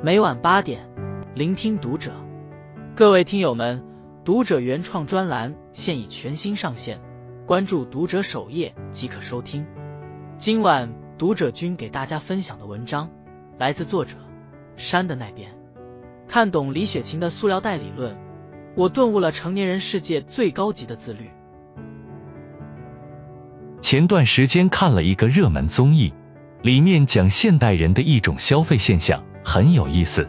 每晚八点，聆听读者。各位听友们，读者原创专栏现已全新上线，关注读者首页即可收听。今晚读者君给大家分享的文章来自作者山的那边。看懂李雪琴的塑料袋理论，我顿悟了成年人世界最高级的自律。前段时间看了一个热门综艺，里面讲现代人的一种消费现象，很有意思。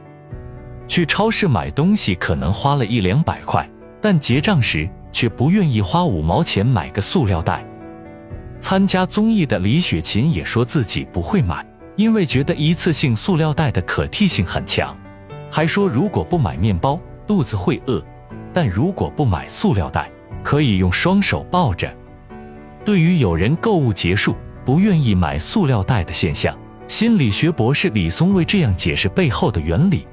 去超市买东西可能花了一两百块，但结账时却不愿意花五毛钱买个塑料袋。参加综艺的李雪琴也说自己不会买，因为觉得一次性塑料袋的可替性很强，还说如果不买面包肚子会饿，但如果不买塑料袋可以用双手抱着。对于有人购物结束不愿意买塑料袋的现象，心理学博士李松蔚这样解释背后的原理：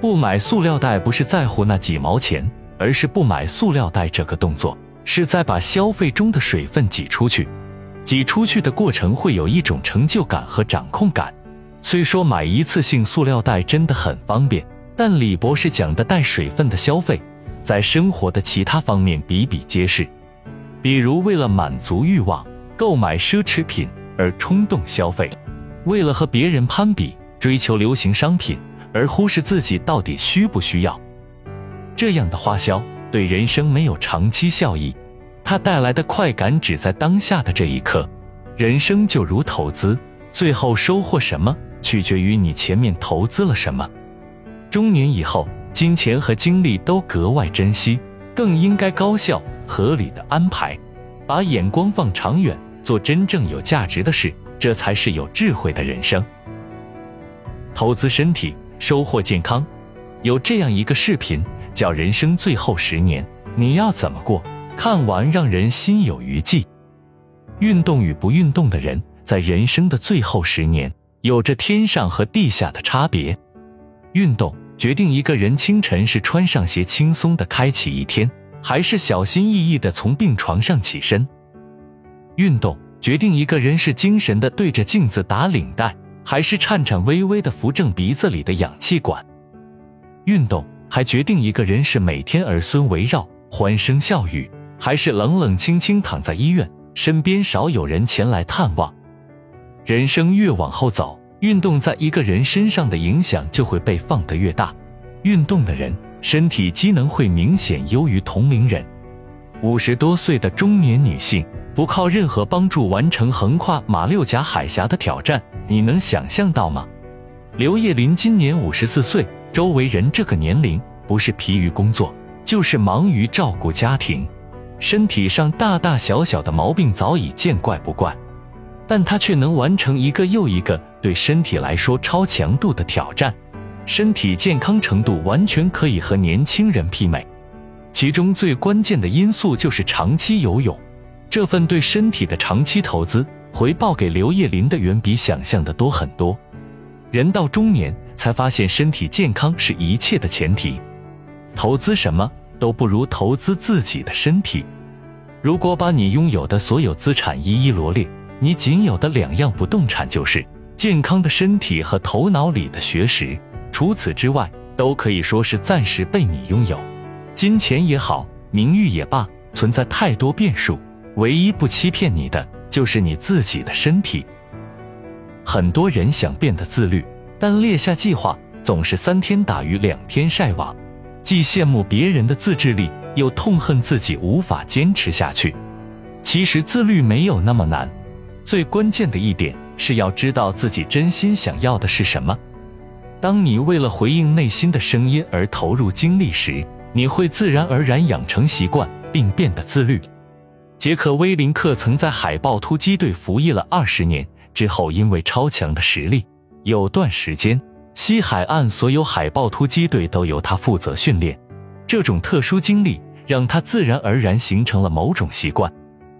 不买塑料袋不是在乎那几毛钱，而是不买塑料袋这个动作是在把消费中的水分挤出去，挤出去的过程会有一种成就感和掌控感。虽说买一次性塑料袋真的很方便，但李博士讲的带水分的消费，在生活的其他方面比比皆是。比如为了满足欲望购买奢侈品而冲动消费，为了和别人攀比追求流行商品而忽视自己到底需不需要，这样的花销对人生没有长期效益，它带来的快感只在当下的这一刻。人生就如投资，最后收获什么取决于你前面投资了什么。中年以后，金钱和精力都格外珍惜。更应该高效合理的安排，把眼光放长远，做真正有价值的事，这才是有智慧的人生。投资身体，收获健康。有这样一个视频，叫《人生最后十年，你要怎么过》，看完让人心有余悸。运动与不运动的人，在人生的最后十年，有着天上和地下的差别。运动。决定一个人清晨是穿上鞋轻松的开启一天，还是小心翼翼的从病床上起身。运动决定一个人是精神的对着镜子打领带，还是颤颤巍巍的扶正鼻子里的氧气管。运动还决定一个人是每天儿孙围绕欢声笑语，还是冷冷清清躺在医院，身边少有人前来探望。人生越往后走。运动在一个人身上的影响就会被放得越大。运动的人身体机能会明显优于同龄人。五十多岁的中年女性不靠任何帮助完成横跨马六甲海峡的挑战，你能想象到吗？刘叶林今年五十四岁，周围人这个年龄不是疲于工作，就是忙于照顾家庭，身体上大大小小的毛病早已见怪不怪。但他却能完成一个又一个对身体来说超强度的挑战，身体健康程度完全可以和年轻人媲美。其中最关键的因素就是长期游泳，这份对身体的长期投资，回报给刘叶林的远比想象的多很多。人到中年才发现身体健康是一切的前提，投资什么都不如投资自己的身体。如果把你拥有的所有资产一一罗列。你仅有的两样不动产就是健康的身体和头脑里的学识，除此之外，都可以说是暂时被你拥有。金钱也好，名誉也罢，存在太多变数，唯一不欺骗你的，就是你自己的身体。很多人想变得自律，但列下计划总是三天打鱼两天晒网，既羡慕别人的自制力，又痛恨自己无法坚持下去。其实自律没有那么难。最关键的一点是要知道自己真心想要的是什么。当你为了回应内心的声音而投入精力时，你会自然而然养成习惯，并变得自律。杰克·威林克曾在海豹突击队服役了二十年之后，因为超强的实力，有段时间西海岸所有海豹突击队都由他负责训练。这种特殊经历让他自然而然形成了某种习惯。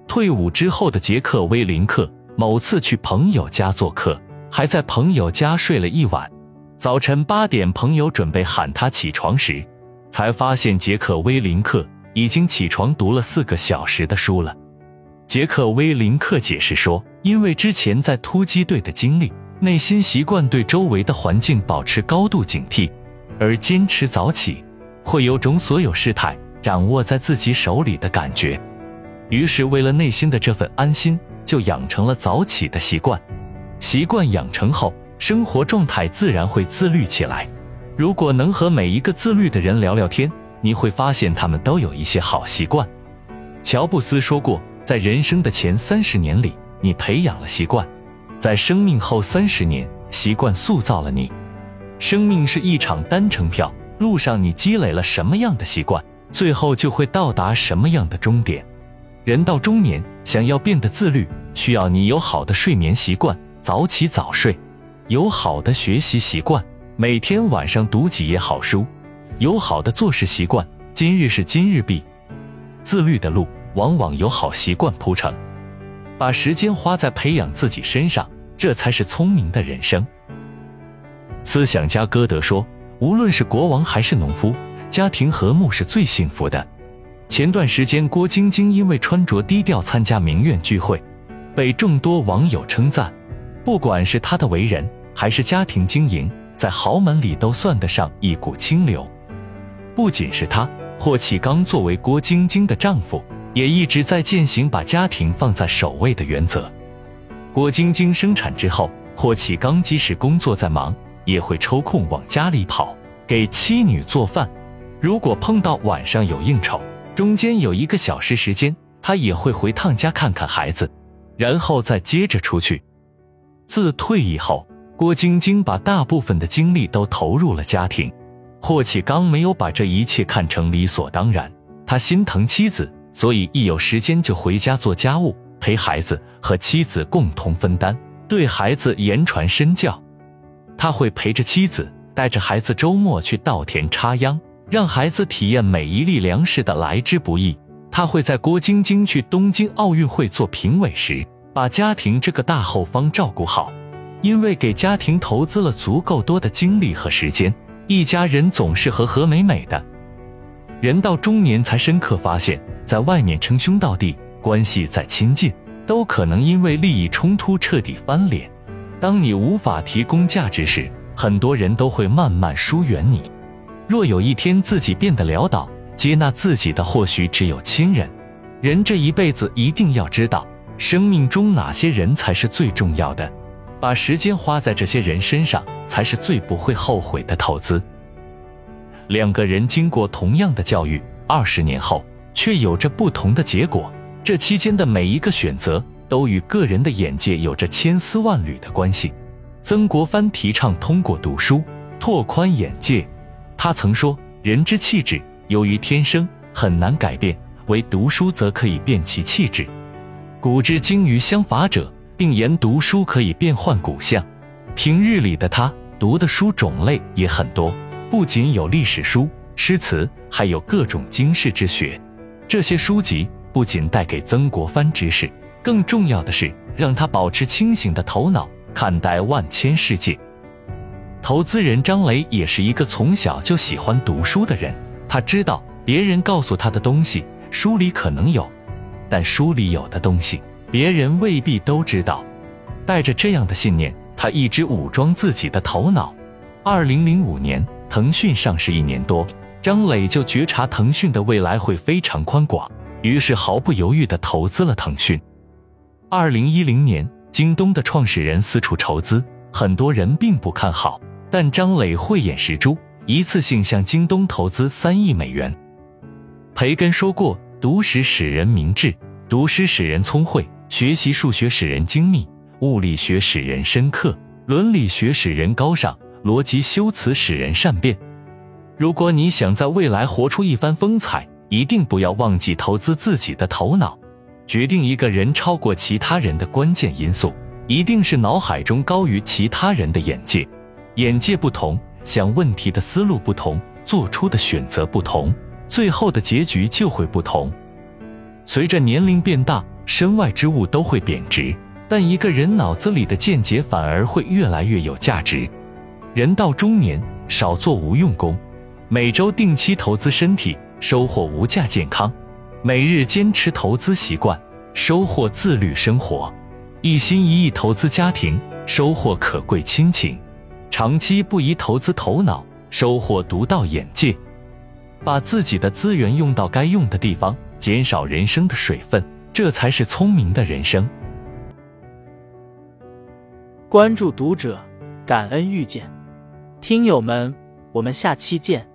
退伍之后的杰克·威林克某次去朋友家做客，还在朋友家睡了一晚。早晨八点，朋友准备喊他起床时，才发现杰克·威林克已经起床读了四个小时的书了。杰克·威林克解释说，因为之前在突击队的经历，内心习惯对周围的环境保持高度警惕，而坚持早起，会有种所有事态掌握在自己手里的感觉。于是，为了内心的这份安心，就养成了早起的习惯。习惯养成后，生活状态自然会自律起来。如果能和每一个自律的人聊聊天，你会发现他们都有一些好习惯。乔布斯说过，在人生的前三十年里，你培养了习惯；在生命后三十年，习惯塑造了你。生命是一场单程票，路上你积累了什么样的习惯，最后就会到达什么样的终点。人到中年，想要变得自律，需要你有好的睡眠习惯，早起早睡；有好的学习习惯，每天晚上读几页好书；有好的做事习惯，今日是今日毕。自律的路，往往由好习惯铺成。把时间花在培养自己身上，这才是聪明的人生。思想家歌德说：“无论是国王还是农夫，家庭和睦是最幸福的。”前段时间，郭晶晶因为穿着低调参加名媛聚会，被众多网友称赞。不管是她的为人，还是家庭经营，在豪门里都算得上一股清流。不仅是她，霍启刚作为郭晶晶的丈夫，也一直在践行把家庭放在首位的原则。郭晶晶生产之后，霍启刚即使工作再忙，也会抽空往家里跑，给妻女做饭。如果碰到晚上有应酬，中间有一个小时时间，他也会回趟家看看孩子，然后再接着出去。自退役后，郭晶晶把大部分的精力都投入了家庭。霍启刚没有把这一切看成理所当然，他心疼妻子，所以一有时间就回家做家务，陪孩子，和妻子共同分担，对孩子言传身教。他会陪着妻子，带着孩子周末去稻田插秧。让孩子体验每一粒粮食的来之不易。他会在郭晶晶去东京奥运会做评委时，把家庭这个大后方照顾好。因为给家庭投资了足够多的精力和时间，一家人总是和和美美的。人到中年才深刻发现，在外面称兄道弟，关系再亲近，都可能因为利益冲突彻底翻脸。当你无法提供价值时，很多人都会慢慢疏远你。若有一天自己变得潦倒，接纳自己的或许只有亲人。人这一辈子一定要知道，生命中哪些人才是最重要的，把时间花在这些人身上，才是最不会后悔的投资。两个人经过同样的教育，二十年后却有着不同的结果，这期间的每一个选择，都与个人的眼界有着千丝万缕的关系。曾国藩提倡通过读书拓宽眼界。他曾说：“人之气质由于天生，很难改变；唯读书则可以变其气质。古之精于相法者，并言读书可以变换骨相。”平日里的他读的书种类也很多，不仅有历史书、诗词，还有各种经世之学。这些书籍不仅带给曾国藩知识，更重要的是让他保持清醒的头脑，看待万千世界。投资人张雷也是一个从小就喜欢读书的人，他知道别人告诉他的东西书里可能有，但书里有的东西别人未必都知道。带着这样的信念，他一直武装自己的头脑。二零零五年，腾讯上市一年多，张磊就觉察腾讯的未来会非常宽广，于是毫不犹豫的投资了腾讯。二零一零年，京东的创始人四处筹资，很多人并不看好。但张磊慧眼识珠，一次性向京东投资三亿美元。培根说过：“读史使人明智，读诗使人聪慧，学习数学使人精密，物理学使人深刻，伦理学使人高尚，逻辑修辞使人善变。”如果你想在未来活出一番风采，一定不要忘记投资自己的头脑。决定一个人超过其他人的关键因素，一定是脑海中高于其他人的眼界。眼界不同，想问题的思路不同，做出的选择不同，最后的结局就会不同。随着年龄变大，身外之物都会贬值，但一个人脑子里的见解反而会越来越有价值。人到中年，少做无用功，每周定期投资身体，收获无价健康；每日坚持投资习惯，收获自律生活；一心一意投资家庭。收获可贵亲情；长期不宜投资头脑，收获独到眼界。把自己的资源用到该用的地方，减少人生的水分，这才是聪明的人生。关注读者，感恩遇见，听友们，我们下期见。